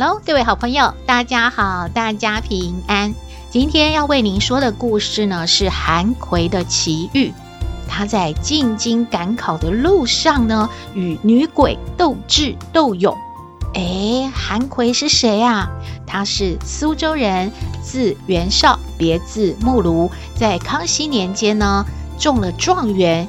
Hello，各位好朋友，大家好，大家平安。今天要为您说的故事呢，是韩奎的奇遇。他在进京赶考的路上呢，与女鬼斗智斗勇。哎，韩奎是谁啊？他是苏州人，字元绍，别字木庐，在康熙年间呢，中了状元，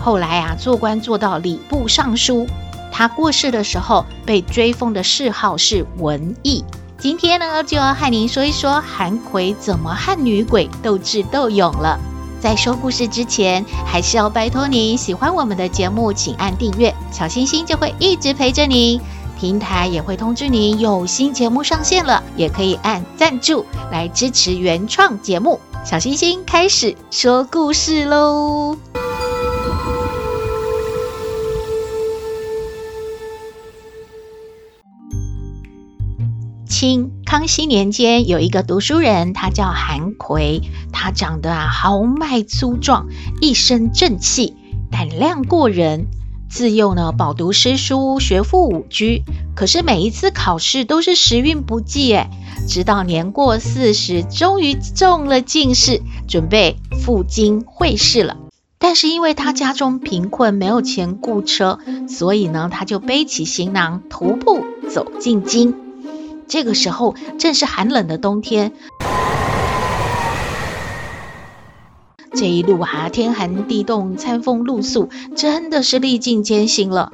后来啊，做官做到礼部尚书。他过世的时候，被追封的谥号是文艺。今天呢，就要和您说一说韩奎怎么和女鬼斗智斗勇了。在说故事之前，还是要拜托您喜欢我们的节目，请按订阅，小星星就会一直陪着您。平台也会通知您有新节目上线了，也可以按赞助来支持原创节目。小星星开始说故事喽。清康熙年间，有一个读书人，他叫韩奎。他长得啊豪迈粗壮，一身正气，胆量过人。自幼呢饱读诗书，学富五车。可是每一次考试都是时运不济诶，直到年过四十，终于中了进士，准备赴京会试了。但是因为他家中贫困，没有钱雇车，所以呢他就背起行囊，徒步走进京。这个时候正是寒冷的冬天，这一路啊，天寒地冻，餐风露宿，真的是历尽艰辛了。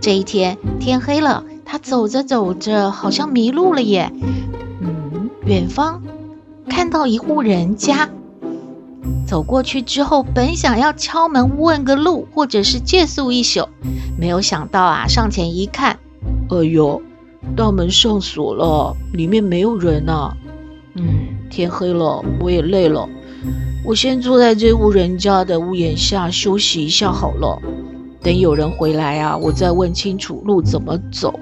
这一天天黑了，他走着走着，好像迷路了耶。嗯，远方看到一户人家，走过去之后，本想要敲门问个路，或者是借宿一宿，没有想到啊，上前一看，哎呦！大门上锁了，里面没有人啊。嗯，天黑了，我也累了，我先坐在这户人家的屋檐下休息一下好了。等有人回来啊，我再问清楚路怎么走，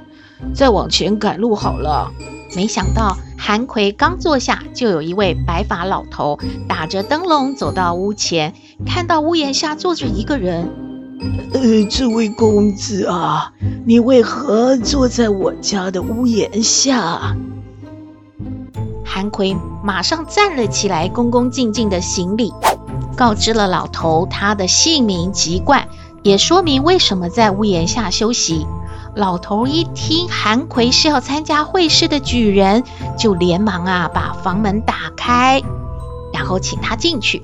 再往前赶路好了。没想到韩奎刚坐下，就有一位白发老头打着灯笼走到屋前，看到屋檐下坐着一个人。呃，这位公子啊，你为何坐在我家的屋檐下？韩奎马上站了起来，恭恭敬敬的行礼，告知了老头他的姓名籍贯，也说明为什么在屋檐下休息。老头一听韩奎是要参加会试的举人，就连忙啊把房门打开，然后请他进去。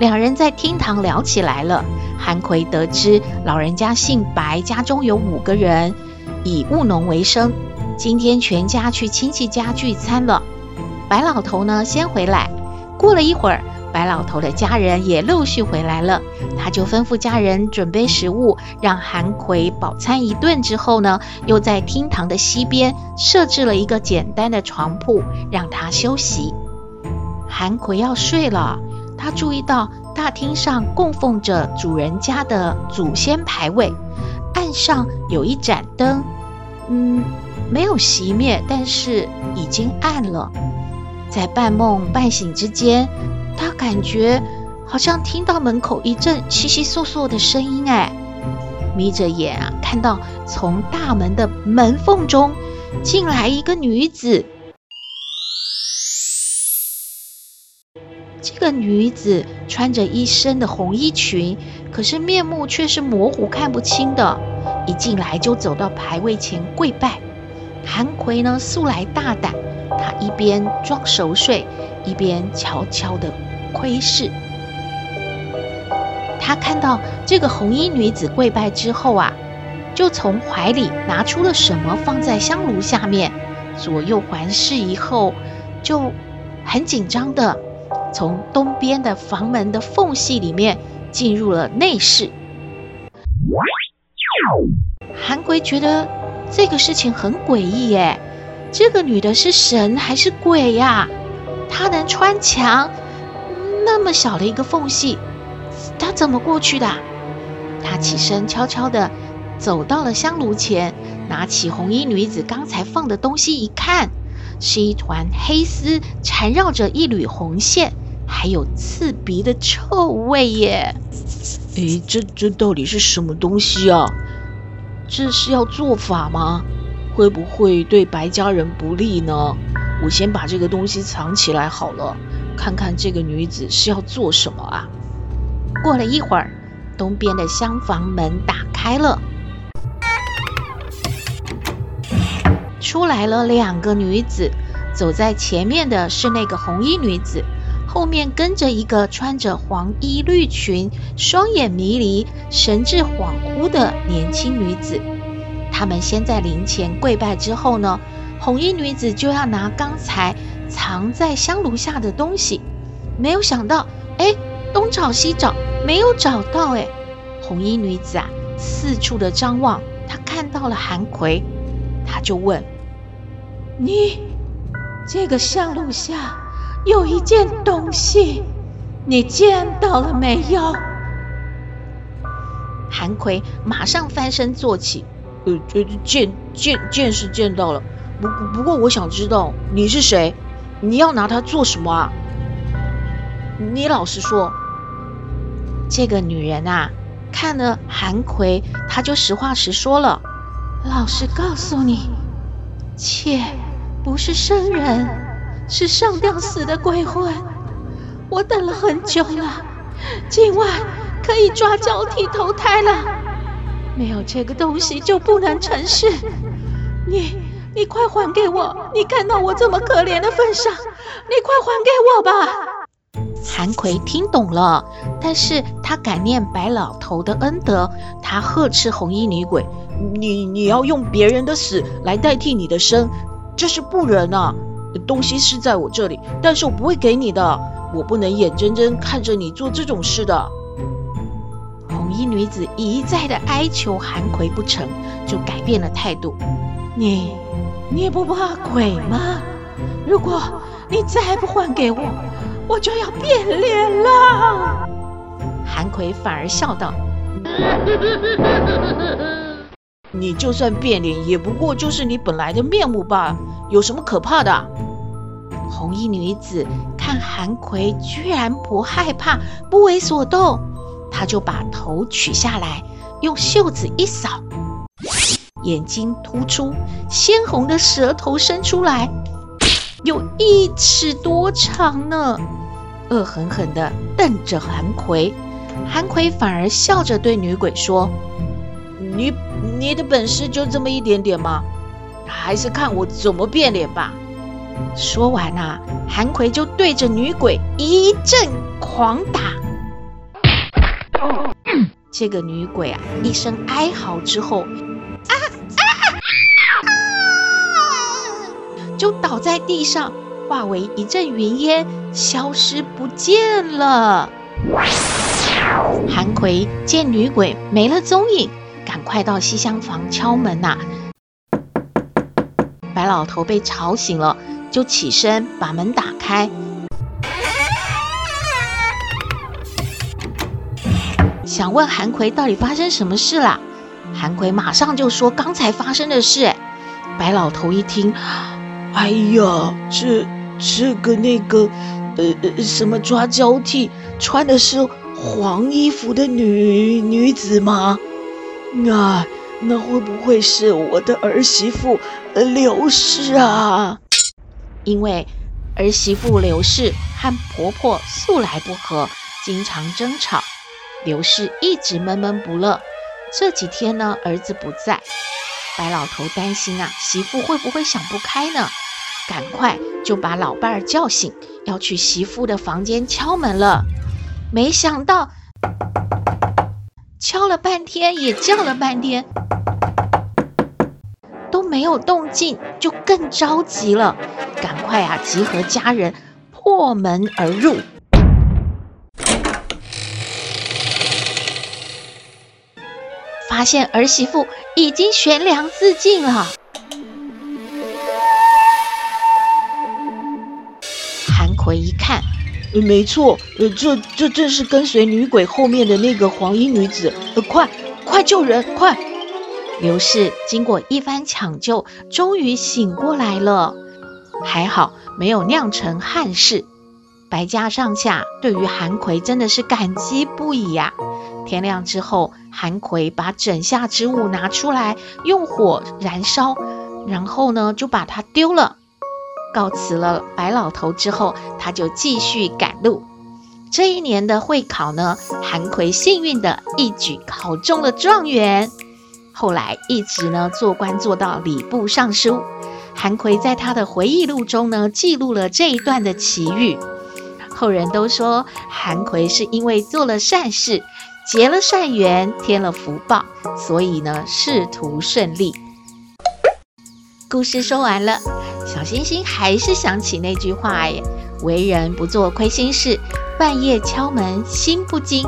两人在厅堂聊起来了。韩奎得知老人家姓白，家中有五个人，以务农为生。今天全家去亲戚家聚餐了。白老头呢，先回来。过了一会儿，白老头的家人也陆续回来了。他就吩咐家人准备食物，让韩奎饱餐一顿之后呢，又在厅堂的西边设置了一个简单的床铺，让他休息。韩奎要睡了。他注意到大厅上供奉着主人家的祖先牌位，案上有一盏灯，嗯，没有熄灭，但是已经暗了。在半梦半醒之间，他感觉好像听到门口一阵窸窸窣窣的声音，哎，眯着眼啊，看到从大门的门缝中进来一个女子。个女子穿着一身的红衣裙，可是面目却是模糊看不清的。一进来就走到牌位前跪拜。韩奎呢，素来大胆，他一边装熟睡，一边悄悄的窥视。他看到这个红衣女子跪拜之后啊，就从怀里拿出了什么放在香炉下面，左右环视以后，就很紧张的。从东边的房门的缝隙里面进入了内室。韩奎觉得这个事情很诡异耶，这个女的是神还是鬼呀？她能穿墙，那么小的一个缝隙，她怎么过去的？她起身，悄悄地走到了香炉前，拿起红衣女子刚才放的东西一看，是一团黑丝缠绕着一缕红线，还有刺鼻的臭味耶！诶，这这到底是什么东西啊？这是要做法吗？会不会对白家人不利呢？我先把这个东西藏起来好了，看看这个女子是要做什么啊。过了一会儿，东边的厢房门打开了，出来了两个女子。走在前面的是那个红衣女子，后面跟着一个穿着黄衣绿裙、双眼迷离、神志恍惚的年轻女子。他们先在灵前跪拜之后呢，红衣女子就要拿刚才藏在香炉下的东西，没有想到，哎，东找西找，没有找到，哎，红衣女子啊，四处的张望，她看到了韩奎，她就问：“你这个香炉下有一件东西，你见到了没有？”韩奎马上翻身坐起。呃，这见见见是见到了，不不过我想知道你是谁，你要拿它做什么啊？你老实说。这个女人啊，看了韩奎，她就实话实说了。老实告诉你，妾不是生人，是上吊死的鬼魂。我等了很久了，今晚可以抓交替投胎了。没有这个东西就不能成事。你你快还给我！你看到我这么可怜的份上，你快还给我吧！韩奎听懂了，但是他感念白老头的恩德，他呵斥红衣女鬼：“你你要用别人的死来代替你的生，这是不仁啊！东西是在我这里，但是我不会给你的，我不能眼睁睁看着你做这种事的。”红衣女子一再的哀求韩奎不成，就改变了态度。你，你不怕鬼吗？如果你再不还给我，我就要变脸了。韩奎反而笑道：“你就算变脸，也不过就是你本来的面目吧，有什么可怕的？”红衣女子看韩奎居然不害怕，不为所动。她就把头取下来，用袖子一扫，眼睛突出，鲜红的舌头伸出来，有一尺多长呢，恶狠狠地瞪着韩奎。韩奎反而笑着对女鬼说：“你你的本事就这么一点点吗？还是看我怎么变脸吧。”说完啊，韩奎就对着女鬼一阵狂打。这个女鬼啊，一声哀嚎之后，啊啊啊，就倒在地上，化为一阵云烟，消失不见了。韩奎见女鬼没了踪影，赶快到西厢房敲门呐、白老头被吵醒了，就起身把门打开。想问韩奎到底发生什么事了？韩奎马上就说刚才发生的事。白老头一听，哎呀，这这个那个，呃呃，什么抓交替，穿的是黄衣服的女女子吗？啊，那会不会是我的儿媳妇刘氏啊？因为儿媳妇刘氏和婆婆素来不和，经常争吵。刘氏一直闷闷不乐，这几天呢，儿子不在，白老头担心啊，媳妇会不会想不开呢？赶快就把老伴儿叫醒，要去媳妇的房间敲门了。没想到敲了半天也叫了半天都没有动静就更着急了赶快啊集合家人破门而入。发现儿媳妇已经悬梁自尽了。韩奎一看呃，没错，呃，这这正是跟随女鬼后面的那个黄衣女子。呃，快快救人，快！刘氏经过一番抢救，终于醒过来了，还好没有酿成憾事。白家上下对于韩奎真的是感激不已呀、啊。天亮之后，韩奎把枕下之物拿出来，用火燃烧，然后呢就把它丢了。告辞了白老头之后，他就继续赶路。这一年的会考呢，韩奎幸运的一举考中了状元，后来一直呢做官做到礼部尚书。韩奎在他的回忆录中呢记录了这一段的奇遇。后人都说，韩奎是因为做了善事，结了善缘，添了福报，所以呢，仕途顺利。故事说完了，小星星还是想起那句话耶：为人不做亏心事，半夜敲门心不惊。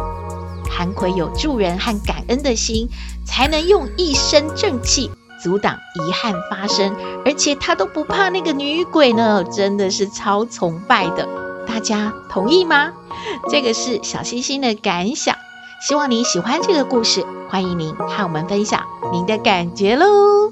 韩奎有助人和感恩的心，才能用一身正气阻挡遗憾发生，而且他都不怕那个女鬼呢，真的是超崇拜的。大家同意吗？这个是小星星的感想，希望您喜欢这个故事，欢迎您和我们分享您的感觉喽。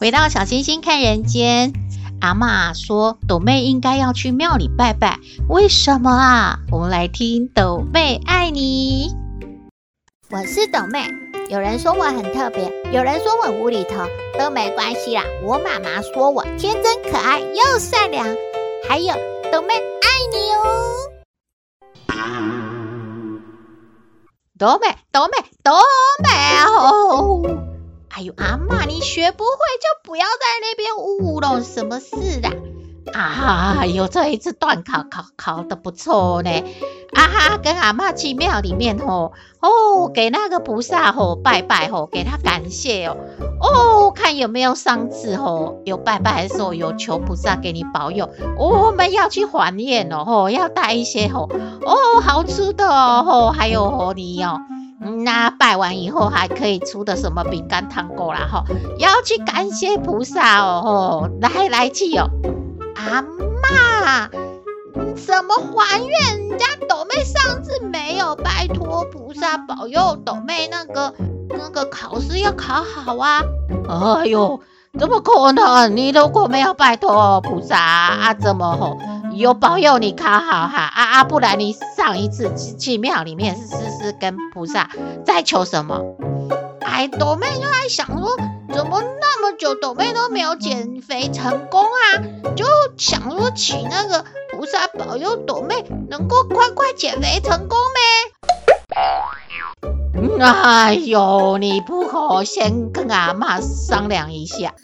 回到小星星看人间，阿妈说斗妹应该要去庙里拜拜，为什么啊？我们来听斗妹爱你。我是斗妹。有人说我很特别，有人说我无厘头，都没关系啦。我妈妈说我天真可爱又善良，还有斗妹爱你哦。斗妹，斗妹，斗妹哦！哎呦，阿嬷，你学不会就不要在那边呜喽，什么事啊？啊，哎呦，这一次段考考考得不错呢。啊哈，跟阿嬷去庙里面吼，哦，给那个菩萨吼拜拜吼，给他感谢哦，哦，看有没有上次吼有拜拜的时候有求菩萨给你保佑，我们要去还愿哦，吼，要带一些吼，哦，好吃的哦吼，还有吼你哦，那拜完以后还可以出的什么饼干糖果啦吼，要去感谢菩萨哦，吼，来来去哦，阿嬷。怎么还愿？人家斗妹上次没有拜托菩萨保佑斗妹那个那个考试要考好啊！哎呦，怎么可能？你如果没有拜托菩萨啊，怎么吼有保佑你考好哈？啊啊，不然你上一次去去庙里面是思思跟菩萨在求什么？哎，朵妹就在想说，怎么那么久朵妹都没有减肥成功啊？就想说请那个。菩萨保佑朵妹能够快快减肥成功呗！哎呦，你不可先跟阿嬷商量一下？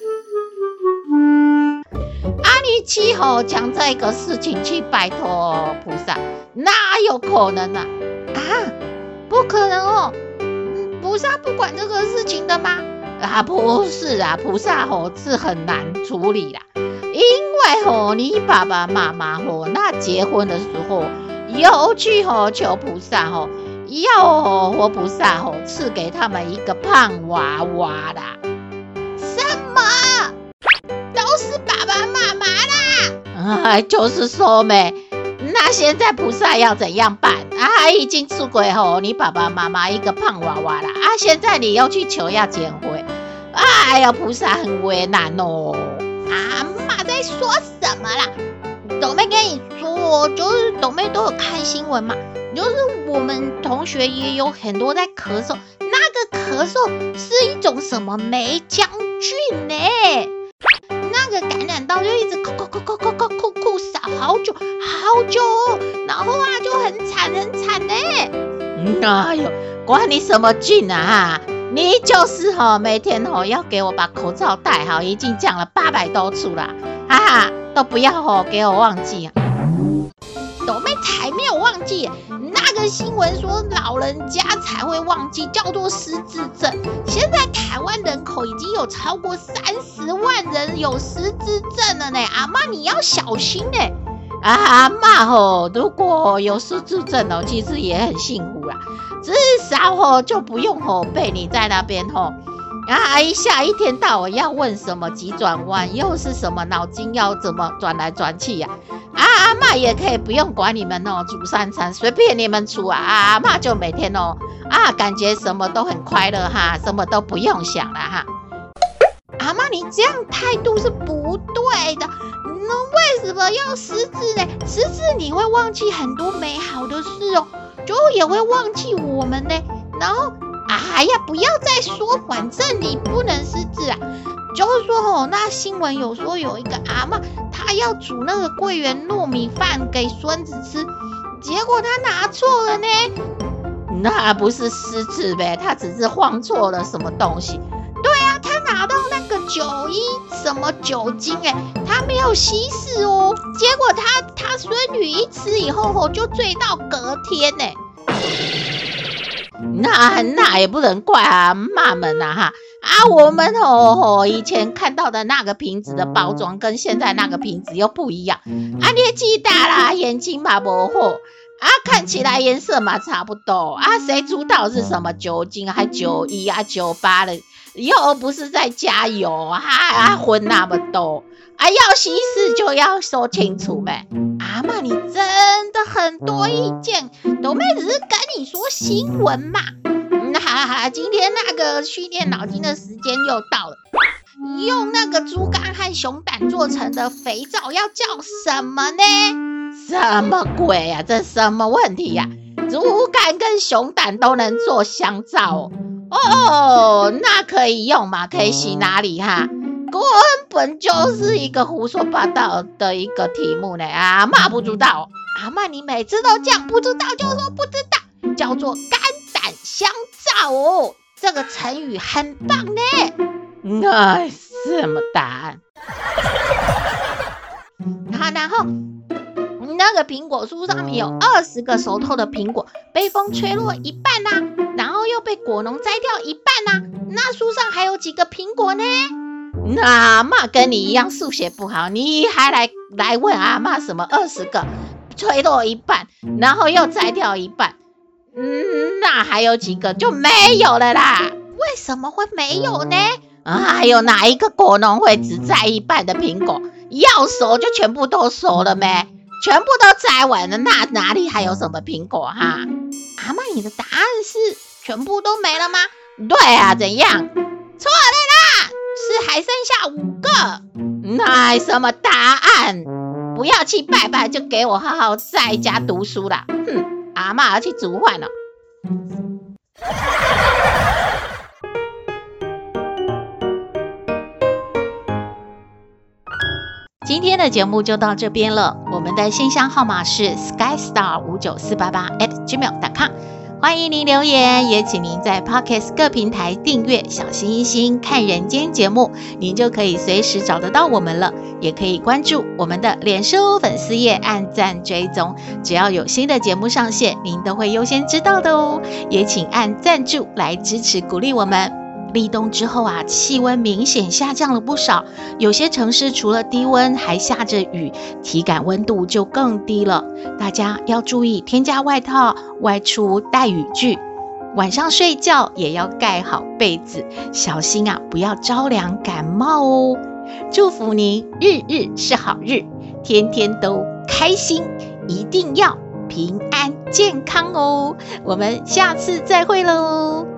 你气候将这个事情去拜托菩萨，哪有可能啊？啊，不可能哦！菩萨不管这个事情的吗？啊，不是啊，菩萨吼是很难处理啦。因为吼，你爸爸妈妈吼，那结婚的时候有去吼求菩萨吼，要吼活菩萨吼赐给他们一个胖娃娃啦。是爸爸妈妈啦？哎，就是说没。那现在菩萨要怎样办？啊，已经出轨吼，你爸爸妈妈一个胖娃娃啦。啊，现在你又去求要减肥，哎呀，菩萨很为难哦。啊。在说什么啦？斗妹跟你说，就是斗妹都有看新闻嘛，就是我们同学也有很多在咳嗽，那个咳嗽是一种什么霉浆菌呢？那个感染到就一直咳咳咳咳咳咳咳咳嗽好久好久，然后啊就很惨很惨呢。哎呦，管你什么劲啊？你就是吼，每天吼要给我把口罩戴好，已经讲了八百多次了。哈哈，都不要吼，给我忘记啊！还没有忘记，那个新闻说老人家才会忘记，叫做失智症。现在台湾人口已经有超过三十万人有失智症了呢，阿嬷你要小心呢。阿嬷吼，如果有失智症哦，其实也很幸福啦，至少吼就不用吼被你在那边吼。啊，一下一天到晚要问什么急转弯，又是什么脑筋要怎么转来转去呀？啊，阿嬷也可以不用管你们哦，煮三餐随便你们煮啊，阿嬷就每天哦啊，感觉什么都很快乐哈，什么都不用想了哈。阿嬷，你这样态度是不对的，那为什么要失智呢？失智你会忘记很多美好的事哦，就也会忘记我们呢，然后。哎呀，不要再说，反正你不能失智啊。就是说哦，那新闻有说有一个阿嬷，她要煮那个桂圆糯米饭给孙子吃，结果她拿错了呢。那不是失智呗，她只是放错了什么东西。对啊，她拿到那个九一什么酒精诶，她没有稀释哦。结果她她孙女一吃以后吼，就醉到隔天呢。那那也不能怪啊，妈们呐哈。啊，我们吼吼以前看到的那个瓶子的包装跟现在那个瓶子又不一样。啊，年纪大啦，眼睛嘛不好啊，看起来颜色嘛差不多。啊，谁知道是什么酒精还九一啊九八的，又不是在加油啊，啊混那么多。啊，要稀释就要说清楚呗。阿嬷，你真的很多意见，斗妹只是跟你说新闻嘛。那，今天那个训练脑筋的时间又到了。用那个猪肝和熊胆做成的肥皂要叫什么呢？什么鬼呀、啊？这什么问题呀、啊？猪肝跟熊胆都能做香皂哦，哦，那可以用吗？可以洗哪里哈？根本就是一个胡说八道的一个题目呢！阿嬷不知道，阿嬷你每次都讲不知道就说不知道，叫做肝胆相照哦，这个成语很棒呢。哎，什么答案？好，然后那个苹果树上面有二十个熟透的苹果，被风吹落一半呐、啊，然后又被果农摘掉一半呐、啊，那树上还有几个苹果呢？那阿嬷跟你一样数学不好，你还来来问阿嬷什么二十个，吹落一半，然后又摘掉一半，嗯，那还有几个就没有了啦？为什么会没有呢？啊，还有哪一个果农会只摘一半的苹果？要熟就全部都熟了没？全部都摘完了，那哪里还有什么苹果哈？阿妈，你的答案是全部都没了吗？对啊，怎样？错了是还剩下五个，那什么答案？不要去拜拜，就给我好好在家读书啦。哼，阿嬷要去煮饭了。今天的节目就到这边了，我们的信箱号码是 skystar 五九四八八 at gmail.com。欢迎您留言，也请您在 Pocket 各平台订阅“小星星看人间”节目，您就可以随时找得到我们了。也可以关注我们的脸书粉丝页，按赞追踪，只要有新的节目上线，您都会优先知道的哦。也请按赞助来支持鼓励我们。立冬之后啊，气温明显下降了不少，有些城市除了低温，还下着雨，体感温度就更低了。大家要注意添加外套，外出带雨具，晚上睡觉也要盖好被子，小心啊，不要着凉感冒哦。祝福您日日是好日，天天都开心，一定要平安健康哦。我们下次再会喽。